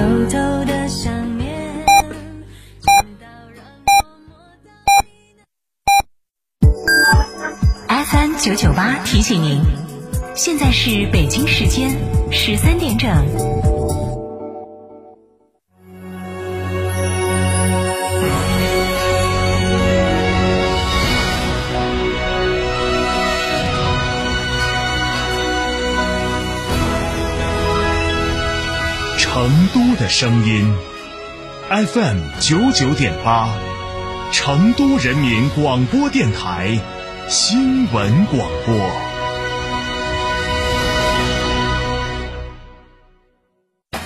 偷偷的想念，直到让我摸到你的。FM 九九八提醒您，现在是北京时间十三点整。的声音，FM 九九点八，成都人民广播电台新闻广播。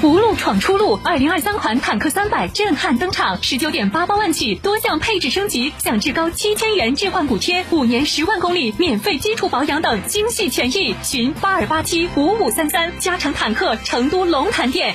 福禄闯出路，二零二三款坦克三百震撼登场，十九点八八万起，多项配置升级，享至高七千元置换补贴，五年十万公里免费基础保养等精细权益。询八二八七五五三三，加诚坦克成都龙潭店。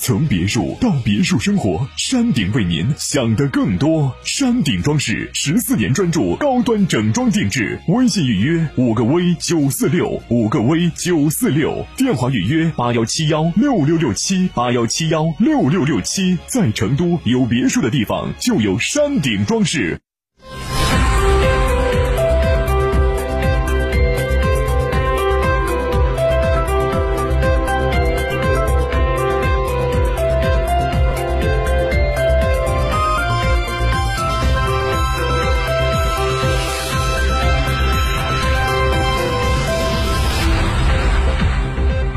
从别墅到别墅生活，山顶为您想的更多。山顶装饰十四年专注高端整装定制，微信预约五个 V 九四六五个 V 九四六，电话预约八幺七幺六六六七八幺七幺六六六七。在成都有别墅的地方就有山顶装饰。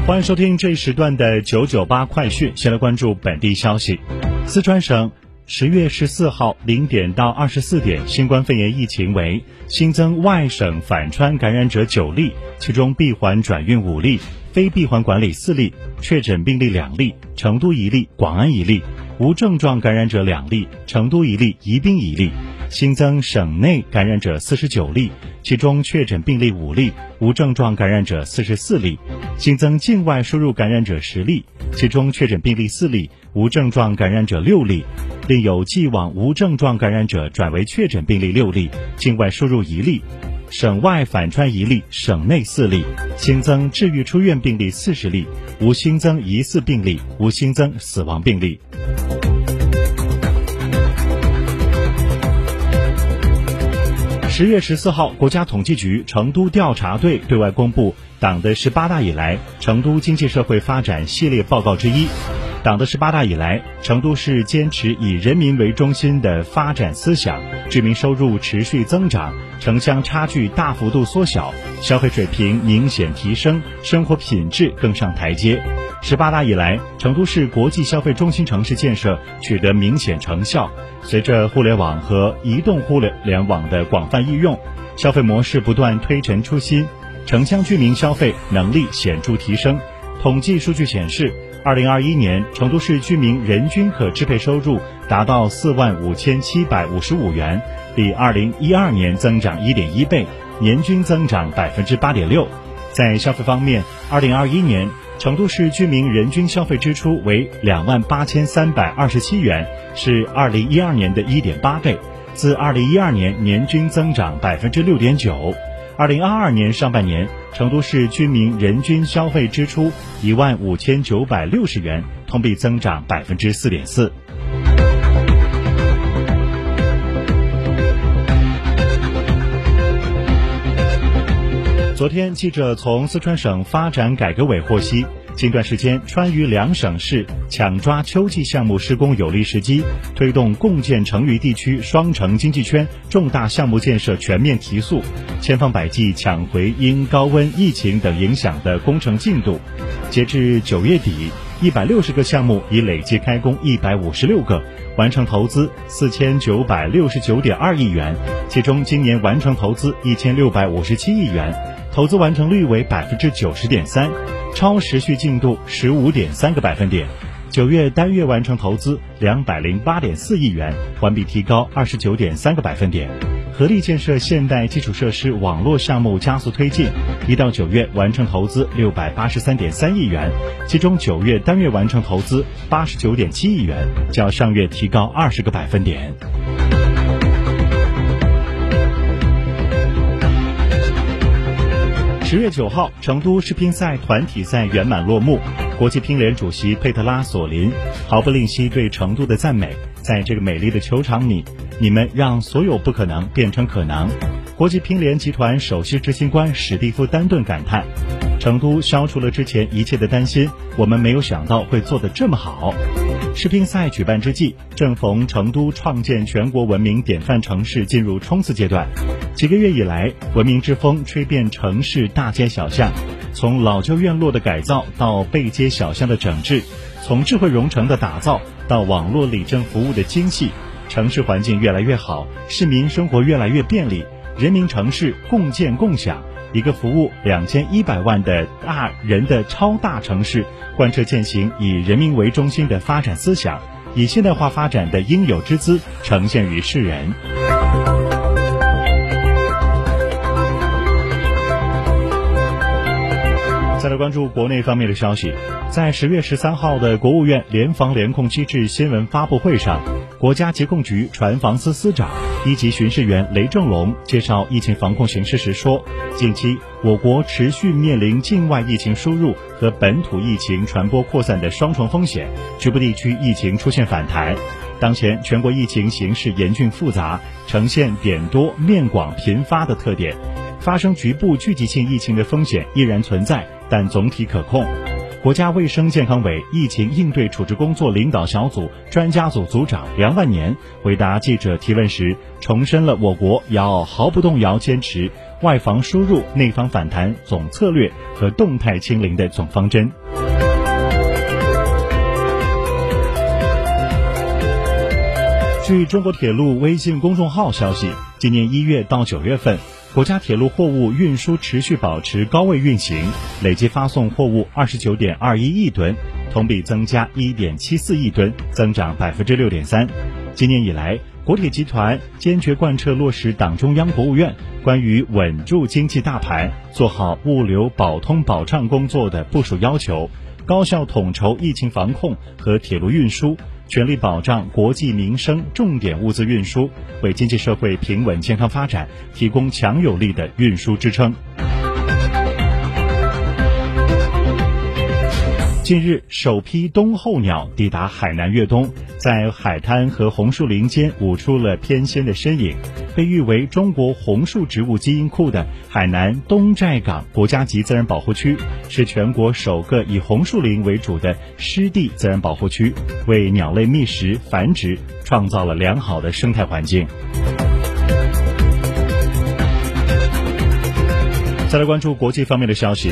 欢迎收听这一时段的九九八快讯。先来关注本地消息：四川省十月十四号零点到二十四点，新冠肺炎疫情为新增外省返川感染者九例，其中闭环转运五例，非闭环管理四例，确诊病例两例，成都一例，广安一例；无症状感染者两例，成都一例，宜宾一例。新增省内感染者四十九例，其中确诊病例五例，无症状感染者四十四例；新增境外输入感染者十例，其中确诊病例四例，无症状感染者六例，另有既往无症状感染者转为确诊病例六例，境外输入一例，省外反穿一例，省内四例；新增治愈出院病例四十例，无新增疑似病例，无新增死亡病例。十月十四号，国家统计局成都调查队对外公布党的十八大以来成都经济社会发展系列报告之一。党的十八大以来，成都市坚持以人民为中心的发展思想，居民收入持续增长，城乡差距大幅度缩小，消费水平明显提升，生活品质更上台阶。十八大以来，成都市国际消费中心城市建设取得明显成效。随着互联网和移动互联联网的广泛应用，消费模式不断推陈出新，城乡居民消费能力显著提升。统计数据显示，二零二一年成都市居民人均可支配收入达到四万五千七百五十五元，比二零一二年增长一点一倍，年均增长百分之八点六。在消费方面，二零二一年成都市居民人均消费支出为两万八千三百二十七元，是二零一二年的一点八倍，自二零一二年年均增长百分之六点九。二零二二年上半年，成都市居民人均消费支出一万五千九百六十元，同比增长百分之四点四。昨天，记者从四川省发展改革委获悉，近段时间，川渝两省市抢抓秋季项目施工有利时机，推动共建成渝地区双城经济圈重大项目建设全面提速，千方百计抢回因高温、疫情等影响的工程进度。截至九月底，一百六十个项目已累计开工一百五十六个，完成投资四千九百六十九点二亿元，其中今年完成投资一千六百五十七亿元。投资完成率为百分之九十点三，超时序进度十五点三个百分点。九月单月完成投资两百零八点四亿元，环比提高二十九点三个百分点。合力建设现代基础设施网络项目加速推进，一到九月完成投资六百八十三点三亿元，其中九月单月完成投资八十九点七亿元，较上月提高二十个百分点。十月九号，成都世乒赛团体赛圆满落幕。国际乒联主席佩特拉索林毫不吝惜对成都的赞美，在这个美丽的球场里，你们让所有不可能变成可能。国际乒联集团首席执行官史蒂夫丹顿感叹：“成都消除了之前一切的担心，我们没有想到会做得这么好。”世乒赛举办之际，正逢成都创建全国文明典范城市进入冲刺阶段。几个月以来，文明之风吹遍城市大街小巷，从老旧院落的改造到背街小巷的整治，从智慧融城的打造到网络理政服务的精细，城市环境越来越好，市民生活越来越便利，人民城市共建共享，一个服务两千一百万的大人的超大城市，贯彻践行以人民为中心的发展思想，以现代化发展的应有之姿呈现于世人。再来关注国内方面的消息，在十月十三号的国务院联防联控机制新闻发布会上，国家疾控局传防司司长、一级巡视员雷正龙介绍疫情防控形势时说，近期我国持续面临境外疫情输入和本土疫情传播扩散的双重风险，局部地区疫情出现反弹。当前全国疫情形势严峻复杂，呈现点多面广频发的特点，发生局部聚集性疫情的风险依然存在。但总体可控。国家卫生健康委疫情应对处置工作领导小组专家组组长梁万年回答记者提问时，重申了我国要毫不动摇坚持外防输入、内防反弹总策略和动态清零的总方针。据中国铁路微信公众号消息，今年一月到九月份。国家铁路货物运输持续保持高位运行，累计发送货物二十九点二一亿吨，同比增加一点七四亿吨，增长百分之六点三。今年以来，国铁集团坚决贯彻落实党中央、国务院关于稳住经济大盘、做好物流保通保畅工作的部署要求，高效统筹疫情防控和铁路运输。全力保障国计民生重点物资运输，为经济社会平稳健康发展提供强有力的运输支撑。近日，首批冬候鸟抵达海南越冬，在海滩和红树林间舞出了翩跹的身影。被誉为中国红树植物基因库的海南东寨港国家级自然保护区，是全国首个以红树林为主的湿地自然保护区，为鸟类觅食繁殖创造了良好的生态环境。再来关注国际方面的消息。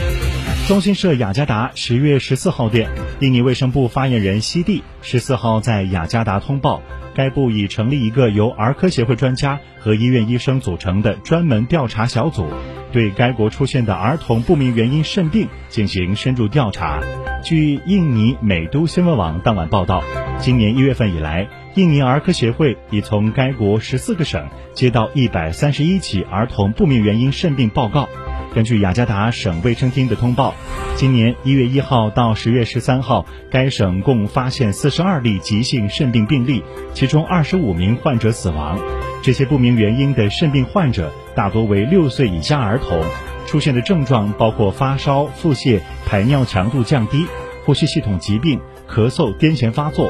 中新社雅加达十月十四号电，印尼卫生部发言人西蒂十四号在雅加达通报，该部已成立一个由儿科协会专家和医院医生组成的专门调查小组，对该国出现的儿童不明原因肾病进行深入调查。据印尼美都新闻网当晚报道，今年一月份以来，印尼儿科协会已从该国十四个省接到一百三十一起儿童不明原因肾病报告。根据雅加达省卫生厅的通报，今年一月一号到十月十三号，该省共发现四十二例急性肾病病例，其中二十五名患者死亡。这些不明原因的肾病患者大多为六岁以下儿童，出现的症状包括发烧、腹泻、排尿强度降低、呼吸系统疾病、咳嗽、癫痫发作。